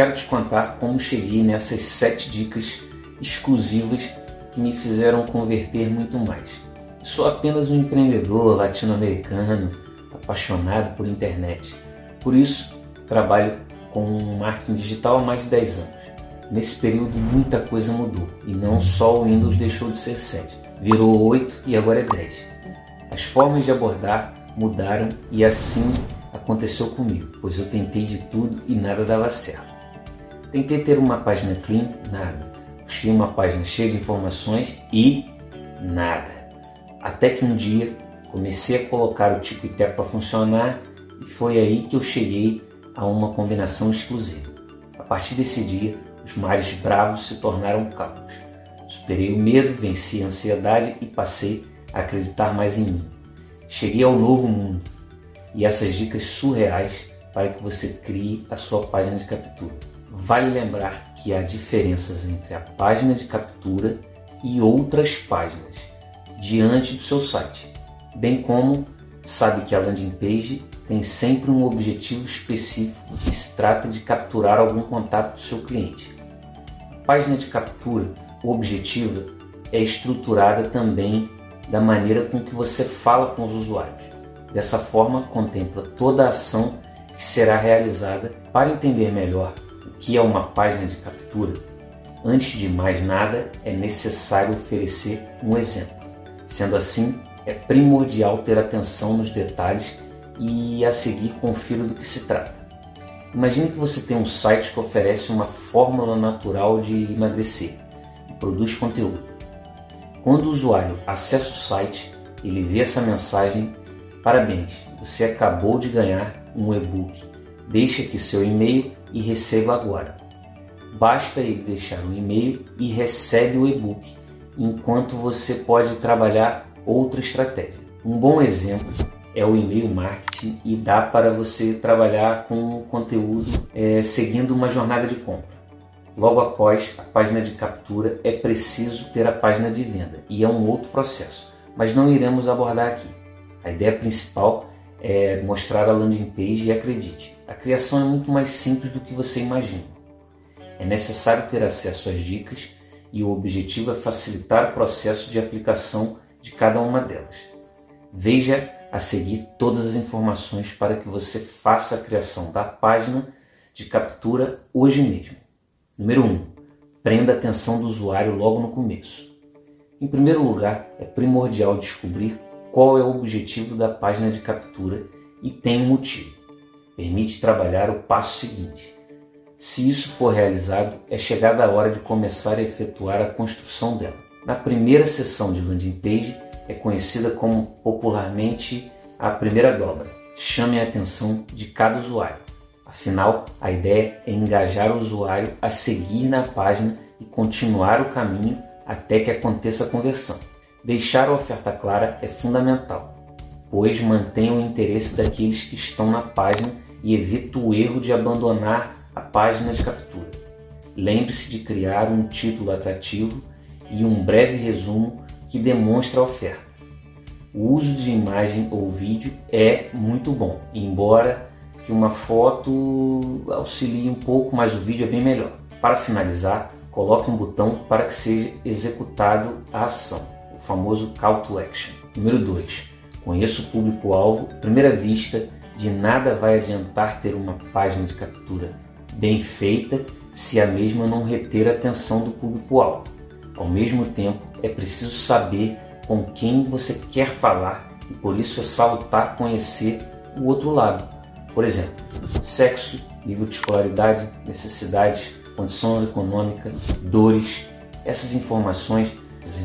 quero te contar como cheguei nessas sete dicas exclusivas que me fizeram converter muito mais. Sou apenas um empreendedor latino-americano apaixonado por internet. Por isso, trabalho com marketing digital há mais de 10 anos. Nesse período, muita coisa mudou e não só o Windows deixou de ser 7, virou 8 e agora é 10. As formas de abordar mudaram e assim aconteceu comigo, pois eu tentei de tudo e nada dava certo. Tentei ter uma página clean, nada. Busquei uma página cheia de informações e nada. Até que um dia comecei a colocar o Tico e Teco para funcionar e foi aí que eu cheguei a uma combinação exclusiva. A partir desse dia, os mares bravos se tornaram caos. Superei o medo, venci a ansiedade e passei a acreditar mais em mim. Cheguei ao novo mundo e essas dicas surreais para que você crie a sua página de captura. Vale lembrar que há diferenças entre a página de captura e outras páginas diante do seu site, bem como sabe que a landing page tem sempre um objetivo específico que se trata de capturar algum contato do seu cliente. A página de captura objetiva é estruturada também da maneira com que você fala com os usuários. Dessa forma, contempla toda a ação que será realizada. Para entender melhor o que é uma página de captura, antes de mais nada é necessário oferecer um exemplo. Sendo assim, é primordial ter atenção nos detalhes e a seguir confira do que se trata. Imagine que você tem um site que oferece uma fórmula natural de emagrecer e produz conteúdo. Quando o usuário acessa o site, ele vê essa mensagem: Parabéns, você acabou de ganhar um e-book. Deixe aqui seu e-mail e receba agora. Basta ele deixar o e-mail e recebe o e-book, enquanto você pode trabalhar outra estratégia. Um bom exemplo é o e-mail marketing e dá para você trabalhar com conteúdo é, seguindo uma jornada de compra. Logo após a página de captura, é preciso ter a página de venda e é um outro processo, mas não iremos abordar aqui. A ideia principal é mostrar a landing page e acredite, a criação é muito mais simples do que você imagina. É necessário ter acesso às dicas e o objetivo é facilitar o processo de aplicação de cada uma delas. Veja a seguir todas as informações para que você faça a criação da página de captura hoje mesmo. Número 1. Um, prenda a atenção do usuário logo no começo. Em primeiro lugar, é primordial descobrir qual é o objetivo da página de captura e tem um motivo. Permite trabalhar o passo seguinte. Se isso for realizado, é chegada a hora de começar a efetuar a construção dela. Na primeira sessão de landing page, é conhecida como popularmente a primeira dobra. Chame a atenção de cada usuário. Afinal, a ideia é engajar o usuário a seguir na página e continuar o caminho até que aconteça a conversão. Deixar a oferta clara é fundamental, pois mantém o interesse daqueles que estão na página e evita o erro de abandonar a página de captura. Lembre-se de criar um título atrativo e um breve resumo que demonstra a oferta. O uso de imagem ou vídeo é muito bom, embora que uma foto auxilie um pouco, mas o vídeo é bem melhor. Para finalizar, coloque um botão para que seja executado a ação, o famoso Call to Action. Número 2. Conheça o público-alvo. Primeira vista, de nada vai adiantar ter uma página de captura bem feita se a mesma não reter a atenção do público-alvo. Ao mesmo tempo, é preciso saber com quem você quer falar e por isso é salutar conhecer o outro lado. Por exemplo, sexo, nível de escolaridade, necessidades, condição econômica, dores. Essas informações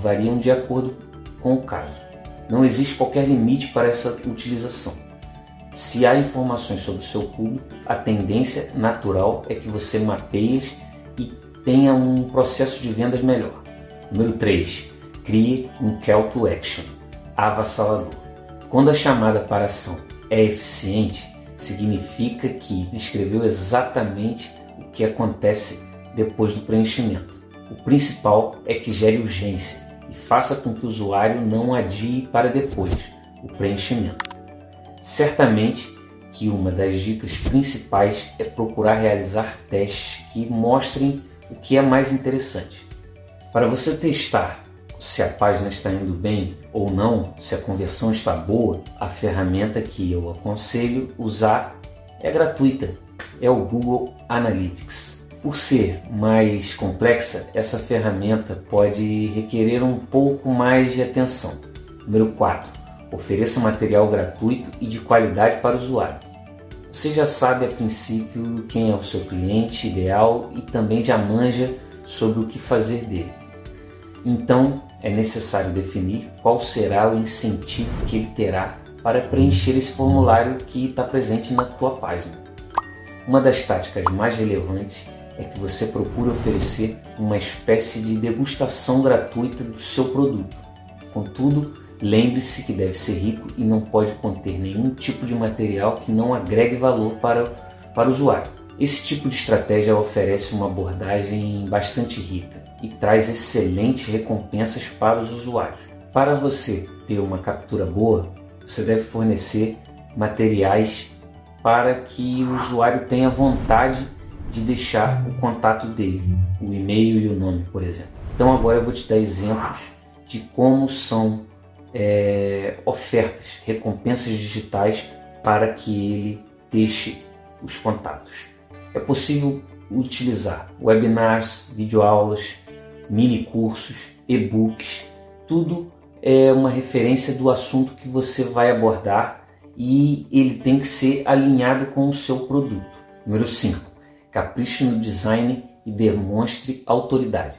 variam de acordo com o caso. Não existe qualquer limite para essa utilização. Se há informações sobre o seu público, a tendência natural é que você mapeie e tenha um processo de vendas melhor. Número 3. Crie um call to action avassalador. Quando a chamada para ação é eficiente, significa que descreveu exatamente o que acontece depois do preenchimento. O principal é que gere urgência e faça com que o usuário não adie para depois o preenchimento. Certamente que uma das dicas principais é procurar realizar testes que mostrem o que é mais interessante. Para você testar se a página está indo bem ou não, se a conversão está boa, a ferramenta que eu aconselho usar é gratuita, é o Google Analytics. Por ser mais complexa, essa ferramenta pode requerer um pouco mais de atenção. Número 4. Ofereça material gratuito e de qualidade para o usuário. Você já sabe a princípio quem é o seu cliente ideal e também já manja sobre o que fazer dele. Então é necessário definir qual será o incentivo que ele terá para preencher esse formulário que está presente na tua página. Uma das táticas mais relevantes é que você procure oferecer uma espécie de degustação gratuita do seu produto. Contudo, lembre-se que deve ser rico e não pode conter nenhum tipo de material que não agregue valor para, para o usuário. Esse tipo de estratégia oferece uma abordagem bastante rica e traz excelentes recompensas para os usuários. Para você ter uma captura boa, você deve fornecer materiais para que o usuário tenha vontade de deixar o contato dele, o e-mail e o nome, por exemplo. Então agora eu vou te dar exemplos de como são é, ofertas, recompensas digitais para que ele deixe os contatos. É possível utilizar webinars, videoaulas, mini cursos, e-books, tudo é uma referência do assunto que você vai abordar e ele tem que ser alinhado com o seu produto. Número 5. Capriche no design e demonstre autoridade.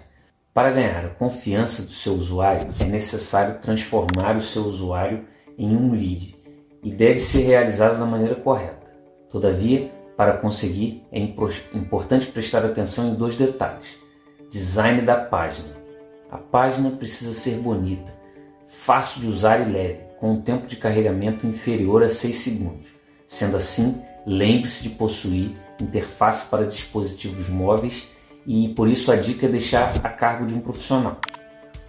Para ganhar a confiança do seu usuário, é necessário transformar o seu usuário em um lead e deve ser realizado da maneira correta. Todavia, para conseguir, é importante prestar atenção em dois detalhes: design da página. A página precisa ser bonita, fácil de usar e leve, com um tempo de carregamento inferior a 6 segundos. Sendo assim, lembre-se de possuir interface para dispositivos móveis e por isso a dica é deixar a cargo de um profissional.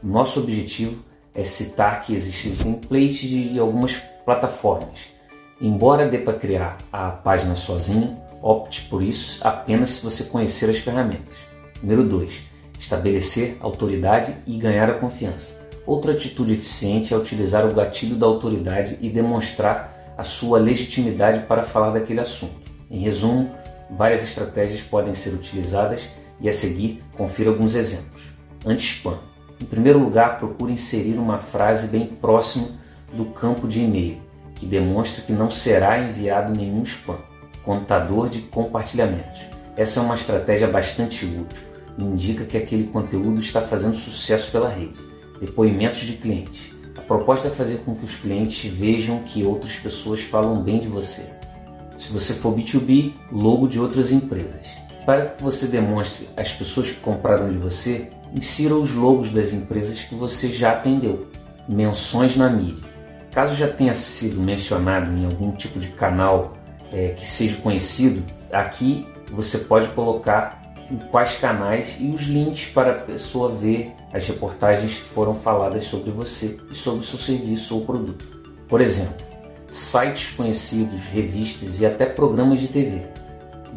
Nosso objetivo é citar que existem templates de algumas plataformas. Embora dê para criar a página sozinho, opte por isso apenas se você conhecer as ferramentas. Número 2. Estabelecer autoridade e ganhar a confiança. Outra atitude eficiente é utilizar o gatilho da autoridade e demonstrar a sua legitimidade para falar daquele assunto. Em resumo, várias estratégias podem ser utilizadas e a seguir confira alguns exemplos. Anti-spam. Em primeiro lugar, procure inserir uma frase bem próximo do campo de e-mail, que demonstre que não será enviado nenhum spam. Contador de compartilhamentos. Essa é uma estratégia bastante útil e indica que aquele conteúdo está fazendo sucesso pela rede. Depoimentos de clientes. A proposta é fazer com que os clientes vejam que outras pessoas falam bem de você. Se você for B2B, logo de outras empresas. Para que você demonstre às pessoas que compraram de você, insira os logos das empresas que você já atendeu. Menções na mídia. Caso já tenha sido mencionado em algum tipo de canal é, que seja conhecido, aqui você pode colocar em quais canais e os links para a pessoa ver as reportagens que foram faladas sobre você e sobre o seu serviço ou produto. Por exemplo, sites conhecidos, revistas e até programas de TV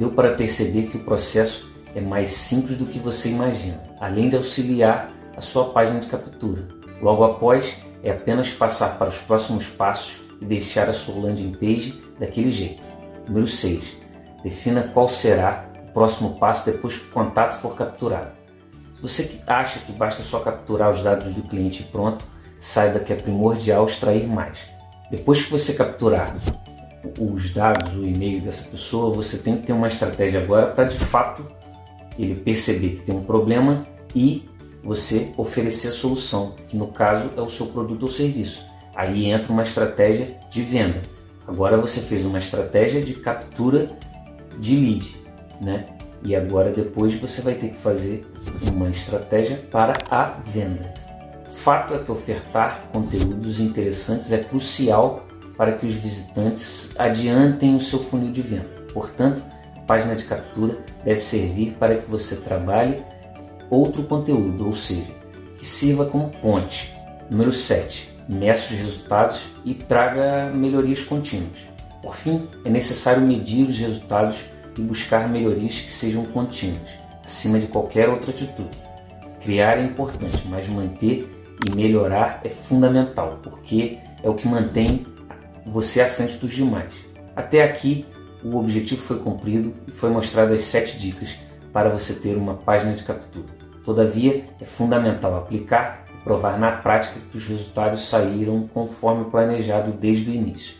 deu para perceber que o processo é mais simples do que você imagina, além de auxiliar a sua página de captura. Logo após, é apenas passar para os próximos passos e deixar a sua landing page daquele jeito. Número 6. Defina qual será o próximo passo depois que o contato for capturado. Se você acha que basta só capturar os dados do cliente e pronto, saiba que é primordial extrair mais. Depois que você capturar os dados, o e-mail dessa pessoa, você tem que ter uma estratégia agora para de fato ele perceber que tem um problema e você oferecer a solução, que no caso é o seu produto ou serviço. Aí entra uma estratégia de venda. Agora você fez uma estratégia de captura de lead, né? E agora depois você vai ter que fazer uma estratégia para a venda. Fato é que ofertar conteúdos interessantes é crucial para que os visitantes adiantem o seu funil de venda. Portanto, a página de captura deve servir para que você trabalhe outro conteúdo, ou seja, que sirva como ponte. Número 7. Meça os resultados e traga melhorias contínuas. Por fim, é necessário medir os resultados e buscar melhorias que sejam contínuas, acima de qualquer outra atitude. Criar é importante, mas manter e melhorar é fundamental, porque é o que mantém você à frente dos demais. Até aqui, o objetivo foi cumprido e foi mostrado as sete dicas para você ter uma página de captura. Todavia, é fundamental aplicar e provar na prática que os resultados saíram conforme planejado desde o início.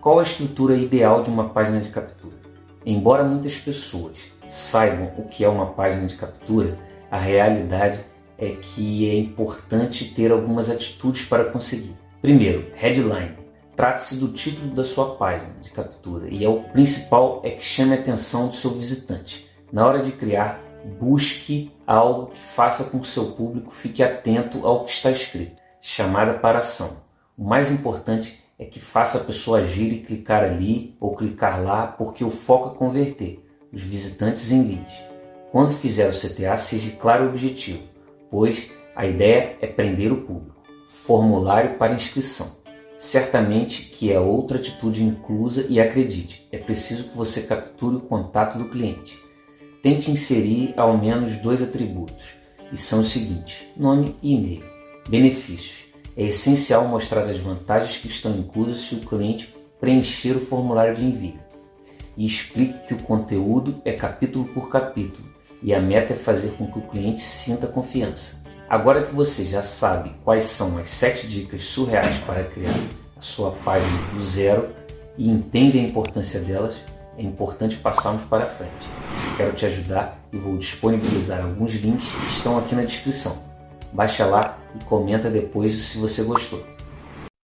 Qual a estrutura ideal de uma página de captura? Embora muitas pessoas saibam o que é uma página de captura, a realidade é que é importante ter algumas atitudes para conseguir. Primeiro, headline. Trata-se do título da sua página de captura e é o principal é que chame a atenção do seu visitante. Na hora de criar, busque algo que faça com que seu público fique atento ao que está escrito. Chamada para ação. O mais importante é que faça a pessoa agir e clicar ali ou clicar lá, porque o foco é converter os visitantes em leads. Quando fizer o CTA, seja claro o objetivo, pois a ideia é prender o público. Formulário para inscrição. Certamente que é outra atitude inclusa e acredite, é preciso que você capture o contato do cliente. Tente inserir ao menos dois atributos, e são os seguintes: nome e e-mail. Benefícios é essencial mostrar as vantagens que estão inclusas se o cliente preencher o formulário de envio. E explique que o conteúdo é capítulo por capítulo e a meta é fazer com que o cliente sinta confiança. Agora que você já sabe quais são as 7 dicas surreais para criar a sua página do zero e entende a importância delas, é importante passarmos para frente. Quero te ajudar e vou disponibilizar alguns links que estão aqui na descrição. Baixa lá e comenta depois se você gostou.